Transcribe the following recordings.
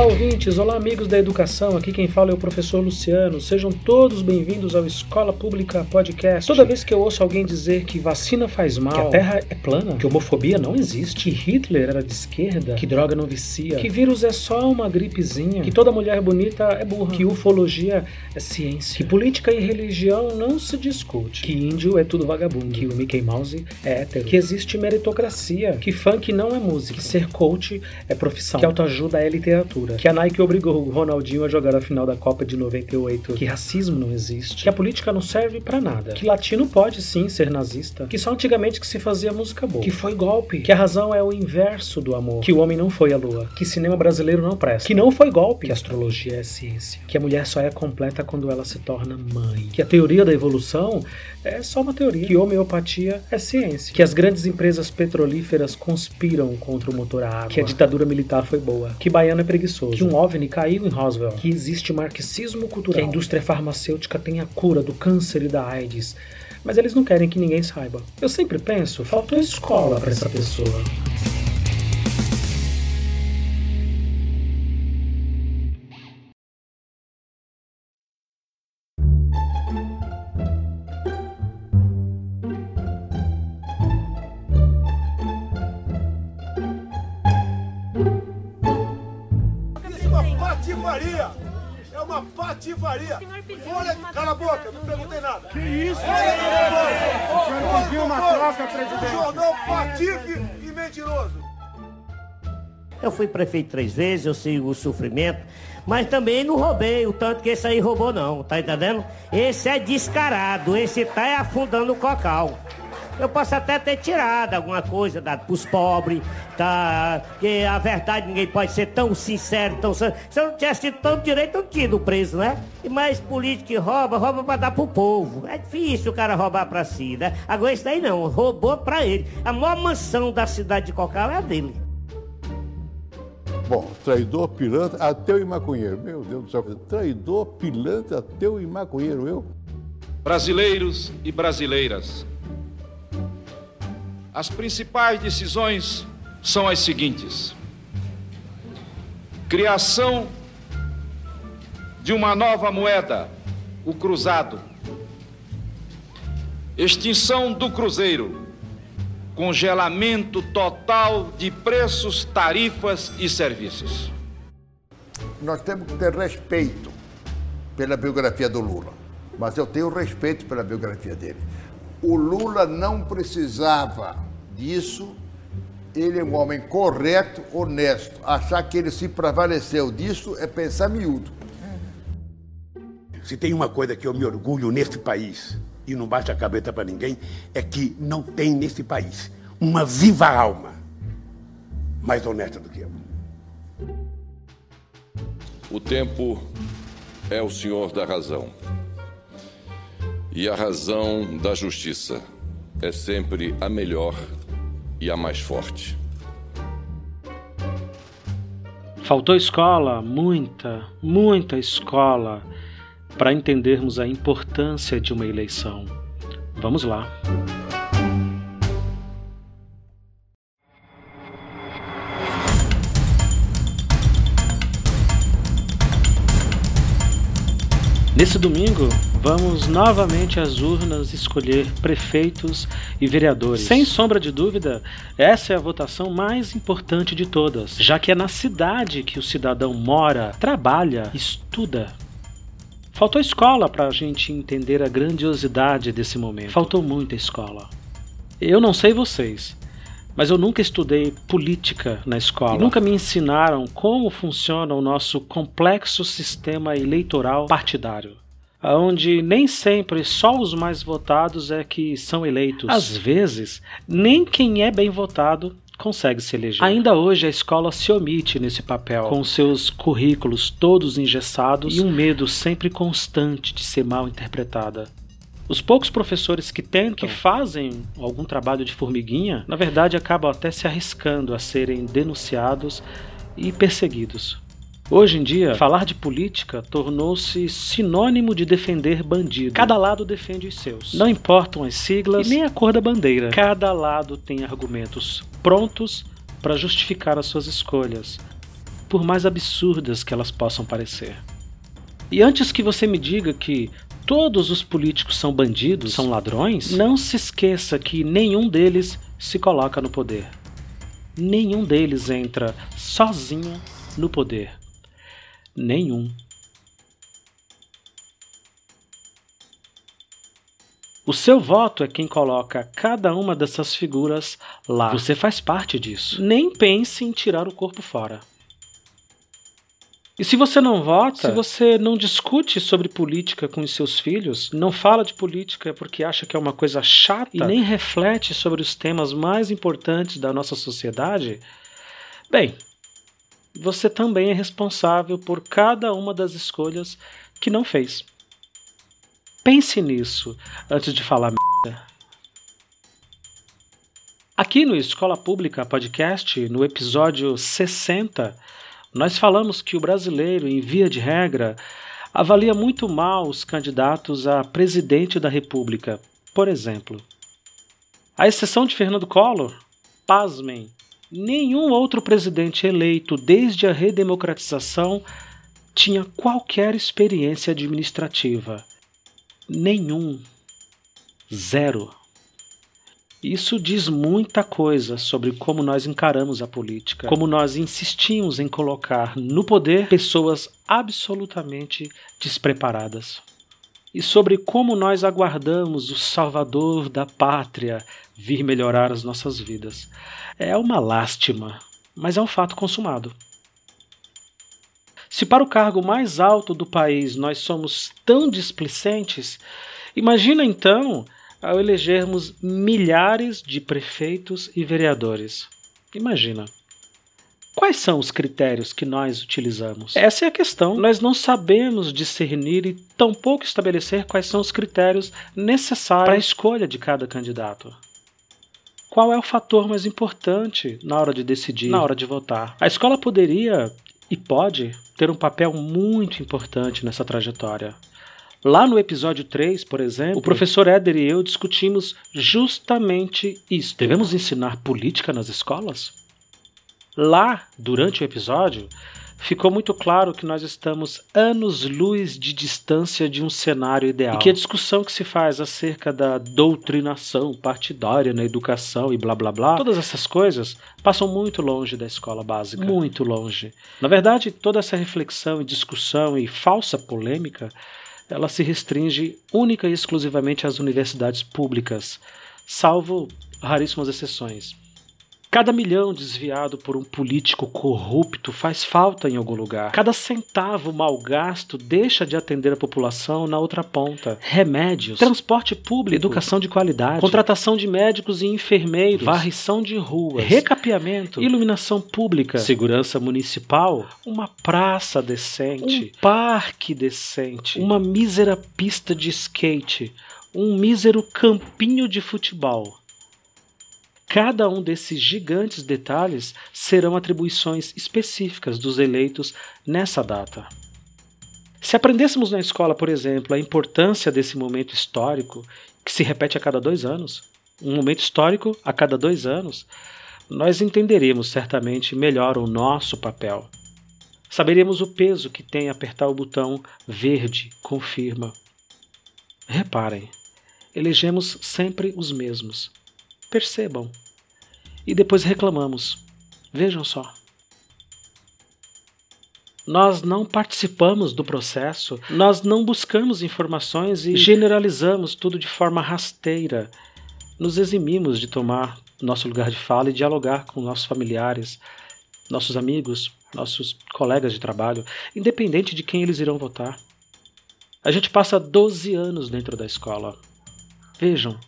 Olá, ouvintes! Olá, amigos da educação! Aqui quem fala é o professor Luciano. Sejam todos bem-vindos ao Escola Pública Podcast. Toda vez que eu ouço alguém dizer que vacina faz mal, que a Terra é plana, que homofobia não existe, que Hitler era de esquerda, que droga não vicia, que vírus é só uma gripezinha, que toda mulher bonita é burra, que ufologia é ciência, que política e religião não se discute, que índio é tudo vagabundo, que o Mickey Mouse é hétero, que existe meritocracia, que funk não é música, que ser coach é profissão, que autoajuda é literatura que a Nike obrigou o Ronaldinho a jogar a final da Copa de 98, que racismo não existe, que a política não serve para nada, que latino pode sim ser nazista, que só antigamente que se fazia música boa, que foi golpe, que a razão é o inverso do amor, que o homem não foi a lua, que cinema brasileiro não presta, que não foi golpe, que astrologia é ciência, que a mulher só é completa quando ela se torna mãe, que a teoria da evolução é só uma teoria, que homeopatia é ciência, que as grandes empresas petrolíferas conspiram contra o motor a água, que a ditadura militar foi boa, que baiano é preguiçoso preguiçoso, que um OVNI caiu em Roswell, que existe marxismo cultural, que a indústria farmacêutica tem a cura do câncer e da AIDS. Mas eles não querem que ninguém saiba. Eu sempre penso, faltou escola para essa pessoa. Uma patifaria! Olha, cala a boca, não perguntei nada. Que isso? O senhor pediu uma troca, presidente. Jornal patife e mentiroso. Eu fui prefeito três vezes, eu sei o sofrimento, mas também não roubei o tanto que esse aí roubou não, tá entendendo? Esse é descarado, esse tá afundando o cocal eu posso até ter tirado alguma coisa dado pros pobres, tá? Que a verdade ninguém pode ser tão sincero, tão Se eu não tivesse tido tanto direito, eu não tinha ido preso, né? E mais político que rouba, rouba pra dar pro povo. É difícil o cara roubar pra si, né? Agora isso daí não, roubou pra ele. A maior mansão da cidade de Cocal é a dele. Bom, traidor, pilantra, ateu e maconheiro. Meu Deus do céu. Traidor, pilantra, ateu e maconheiro, eu? Brasileiros e brasileiras, as principais decisões são as seguintes: criação de uma nova moeda, o cruzado, extinção do cruzeiro, congelamento total de preços, tarifas e serviços. Nós temos que ter respeito pela biografia do Lula, mas eu tenho respeito pela biografia dele. O Lula não precisava disso. Ele é um homem correto, honesto. Achar que ele se prevaleceu disso é pensar miúdo. Se tem uma coisa que eu me orgulho neste país, e não bate a cabeça para ninguém, é que não tem nesse país uma viva alma mais honesta do que eu. O tempo é o senhor da razão e a razão da justiça é sempre a melhor e a mais forte. Faltou escola, muita, muita escola, para entendermos a importância de uma eleição. Vamos lá. Nesse domingo, vamos novamente às urnas escolher prefeitos e vereadores. Sem sombra de dúvida, essa é a votação mais importante de todas, já que é na cidade que o cidadão mora, trabalha, estuda. Faltou escola para a gente entender a grandiosidade desse momento. Faltou muita escola. Eu não sei vocês, mas eu nunca estudei política na escola. E nunca me ensinaram como funciona o nosso complexo sistema eleitoral partidário. Onde nem sempre só os mais votados é que são eleitos. Às vezes, nem quem é bem votado consegue se eleger. Ainda hoje a escola se omite nesse papel, com seus currículos todos engessados e um medo sempre constante de ser mal interpretada. Os poucos professores que tentam, que fazem algum trabalho de formiguinha, na verdade acabam até se arriscando a serem denunciados e perseguidos. Hoje em dia, falar de política tornou-se sinônimo de defender bandido. Cada lado defende os seus. Não importam as siglas e nem a cor da bandeira. Cada lado tem argumentos prontos para justificar as suas escolhas. por mais absurdas que elas possam parecer. E antes que você me diga que todos os políticos são bandidos, são ladrões, não se esqueça que nenhum deles se coloca no poder. Nenhum deles entra sozinho no poder. Nenhum. O seu voto é quem coloca cada uma dessas figuras lá. Você faz parte disso. Nem pense em tirar o corpo fora. E se você não vota, se você não discute sobre política com os seus filhos, não fala de política porque acha que é uma coisa chata e nem reflete sobre os temas mais importantes da nossa sociedade, bem, você também é responsável por cada uma das escolhas que não fez. Pense nisso antes de falar merda. Aqui no Escola Pública Podcast, no episódio 60, nós falamos que o brasileiro, em via de regra, avalia muito mal os candidatos a presidente da República, por exemplo. À exceção de Fernando Collor, pasmem, nenhum outro presidente eleito desde a redemocratização tinha qualquer experiência administrativa nenhum. Zero. Isso diz muita coisa sobre como nós encaramos a política, como nós insistimos em colocar no poder pessoas absolutamente despreparadas. E sobre como nós aguardamos o Salvador da pátria vir melhorar as nossas vidas. É uma lástima, mas é um fato consumado. Se para o cargo mais alto do país nós somos tão displicentes, imagina então ao elegermos milhares de prefeitos e vereadores. Imagina. Quais são os critérios que nós utilizamos? Essa é a questão. Nós não sabemos discernir e tampouco estabelecer quais são os critérios necessários para a escolha de cada candidato. Qual é o fator mais importante na hora de decidir, na hora de votar? A escola poderia e pode ter um papel muito importante nessa trajetória. Lá no episódio 3, por exemplo, o professor Éder e eu discutimos justamente isso. Devemos ensinar política nas escolas? Lá, durante o episódio, ficou muito claro que nós estamos anos-luz de distância de um cenário ideal. E que a discussão que se faz acerca da doutrinação partidária na educação e blá blá blá, todas essas coisas passam muito longe da escola básica. Muito longe. Na verdade, toda essa reflexão e discussão e falsa polêmica ela se restringe única e exclusivamente às universidades públicas, salvo raríssimas exceções. Cada milhão desviado por um político corrupto faz falta em algum lugar. Cada centavo mal gasto deixa de atender a população na outra ponta. Remédios, transporte público, educação de qualidade, contratação de médicos e enfermeiros, varrição de ruas, recapeamento, iluminação pública, segurança municipal, uma praça decente, um parque decente, uma mísera pista de skate, um mísero campinho de futebol. Cada um desses gigantes detalhes serão atribuições específicas dos eleitos nessa data. Se aprendêssemos na escola, por exemplo, a importância desse momento histórico, que se repete a cada dois anos, um momento histórico a cada dois anos, nós entenderíamos certamente melhor o nosso papel. Saberíamos o peso que tem apertar o botão verde confirma. Reparem, elegemos sempre os mesmos Percebam. E depois reclamamos. Vejam só. Nós não participamos do processo, nós não buscamos informações e generalizamos tudo de forma rasteira. Nos eximimos de tomar nosso lugar de fala e dialogar com nossos familiares, nossos amigos, nossos colegas de trabalho, independente de quem eles irão votar. A gente passa 12 anos dentro da escola. Vejam,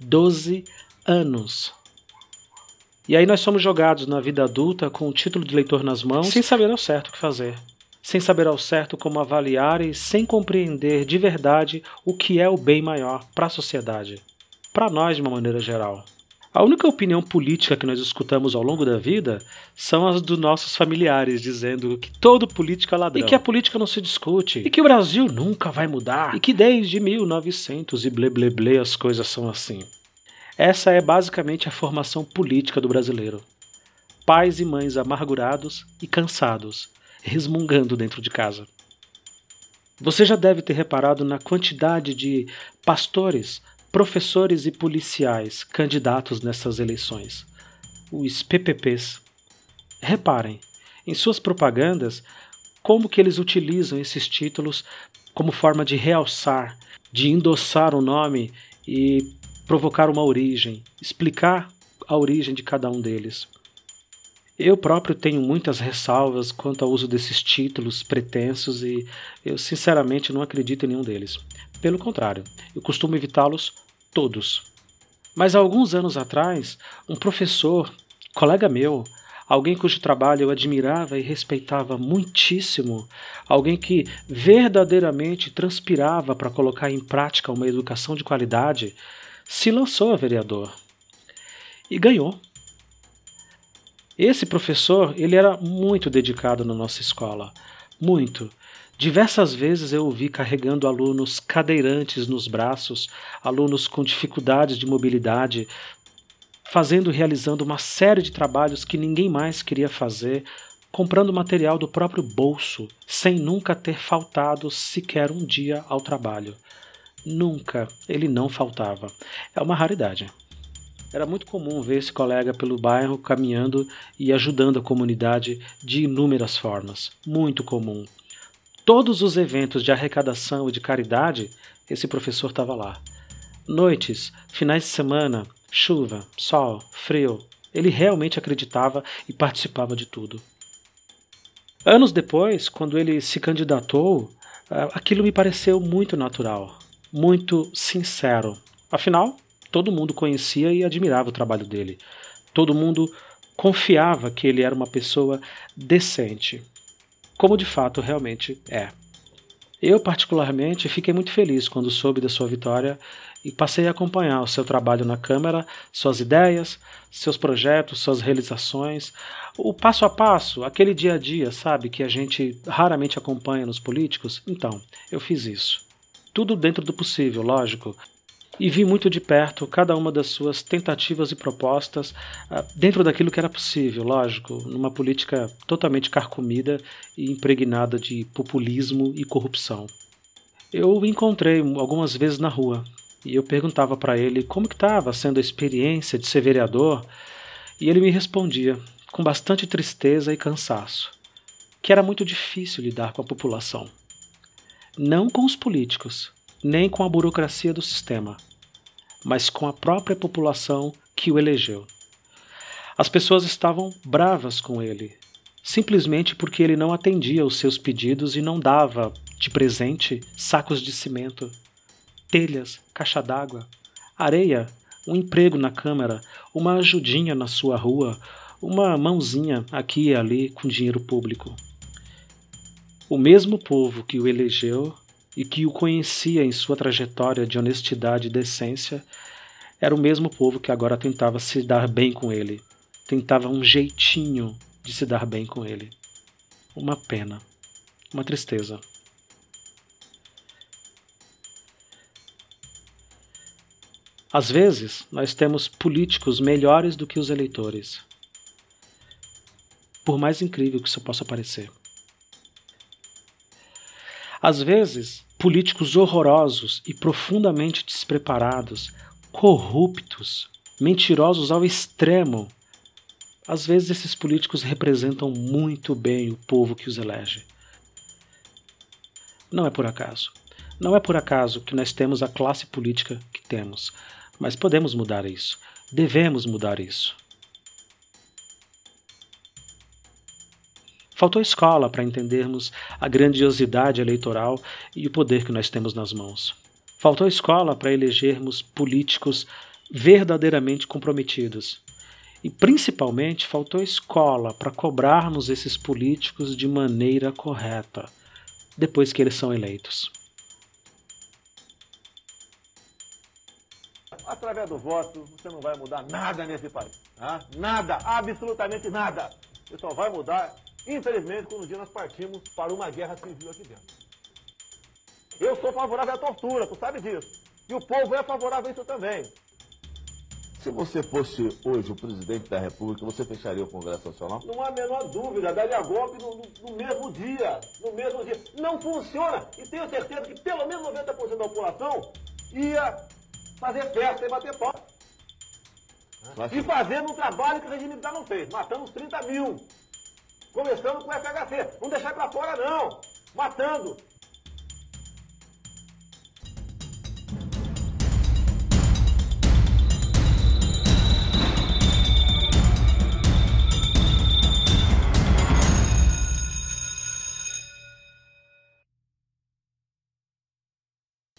12 anos. E aí nós somos jogados na vida adulta com o título de leitor nas mãos, sem saber ao certo o que fazer, sem saber ao certo como avaliar e sem compreender de verdade o que é o bem maior para a sociedade, para nós de uma maneira geral. A única opinião política que nós escutamos ao longo da vida são as dos nossos familiares, dizendo que todo político é ladrão, e que a política não se discute, e que o Brasil nunca vai mudar, e que desde 1900 e blé blé blé as coisas são assim. Essa é basicamente a formação política do brasileiro. pais e mães amargurados e cansados, resmungando dentro de casa. Você já deve ter reparado na quantidade de pastores, professores e policiais candidatos nessas eleições, os PPPs. Reparem, em suas propagandas, como que eles utilizam esses títulos como forma de realçar, de endossar o nome e provocar uma origem, explicar a origem de cada um deles. Eu próprio tenho muitas ressalvas quanto ao uso desses títulos pretensos e eu sinceramente não acredito em nenhum deles. Pelo contrário, eu costumo evitá-los todos. Mas há alguns anos atrás, um professor, colega meu, alguém cujo trabalho eu admirava e respeitava muitíssimo, alguém que verdadeiramente transpirava para colocar em prática uma educação de qualidade, se lançou a vereador e ganhou. Esse professor, ele era muito dedicado na nossa escola, muito. Diversas vezes eu o vi carregando alunos cadeirantes nos braços, alunos com dificuldades de mobilidade, fazendo e realizando uma série de trabalhos que ninguém mais queria fazer, comprando material do próprio bolso, sem nunca ter faltado sequer um dia ao trabalho. Nunca ele não faltava. É uma raridade. Era muito comum ver esse colega pelo bairro caminhando e ajudando a comunidade de inúmeras formas. Muito comum. Todos os eventos de arrecadação e de caridade, esse professor estava lá. Noites, finais de semana, chuva, sol, frio, ele realmente acreditava e participava de tudo. Anos depois, quando ele se candidatou, ah, aquilo me pareceu muito natural, muito sincero. Afinal, todo mundo conhecia e admirava o trabalho dele. Todo mundo confiava que ele era uma pessoa decente, como de fato realmente é. Eu, particularmente, fiquei muito feliz quando soube da sua vitória e passei a acompanhar o seu trabalho na Câmara, suas ideias, seus projetos, suas realizações, o passo a passo, aquele dia a dia, sabe, que a gente raramente acompanha nos políticos. Então, eu fiz isso. Tudo dentro do possível, lógico, e vi muito de perto cada uma das suas tentativas e propostas uh, dentro daquilo que era possível, lógico, numa política totalmente carcomida e impregnada de populismo e corrupção. Eu o encontrei algumas vezes na rua e eu perguntava para ele como que estava sendo a experiência de ser vereador e ele me respondia com bastante tristeza e cansaço que era muito difícil lidar com a população. Não com os políticos, nem com a burocracia do sistema, mas com a própria população que o elegeu. As pessoas estavam bravas com ele, simplesmente porque ele não atendia os seus pedidos e não dava de presente sacos de cimento, telhas, caixa d'água, areia, um emprego na Câmara, uma ajudinha na sua rua, uma mãozinha aqui e ali com dinheiro público. O mesmo povo que o elegeu e que o conhecia em sua trajetória de honestidade e decência, era o mesmo povo que agora tentava se dar bem com ele, tentava um jeitinho de se dar bem com ele. Uma pena, uma tristeza. Às vezes, nós temos políticos melhores do que os eleitores. Por mais incrível que isso possa parecer. Às vezes, políticos horrorosos e profundamente despreparados, corruptos, mentirosos ao extremo. Às vezes, esses políticos representam muito bem o povo que os elege. Não é por acaso. Não é por acaso que nós temos a classe política que temos, mas podemos mudar isso. Devemos mudar isso. Faltou escola para entendermos a grandiosidade eleitoral e o poder que nós temos nas mãos. Faltou escola para elegermos políticos verdadeiramente comprometidos. E principalmente faltou escola para cobrarmos esses políticos de maneira correta, depois que eles são eleitos. Através do voto, você não vai mudar nada nesse país. Tá? Nada, absolutamente nada. Você só vai mudar Infelizmente, quando um dia nós partimos para uma guerra civil aqui dentro. Eu sou favorável à tortura, tu sabe disso. E o povo é favorável a isso também. Se você fosse hoje o presidente da República, você fecharia o Congresso Nacional? Não há a menor dúvida, daria golpe no, no, no, mesmo dia. No mesmo dia. Não funciona. E tenho certeza que pelo menos 90% da população ia fazer festa e bater pau. E fazendo um trabalho que o regime militar não fez. Matando os 30 mil. Começando com o FHC. Não deixar para fora, não. Matando.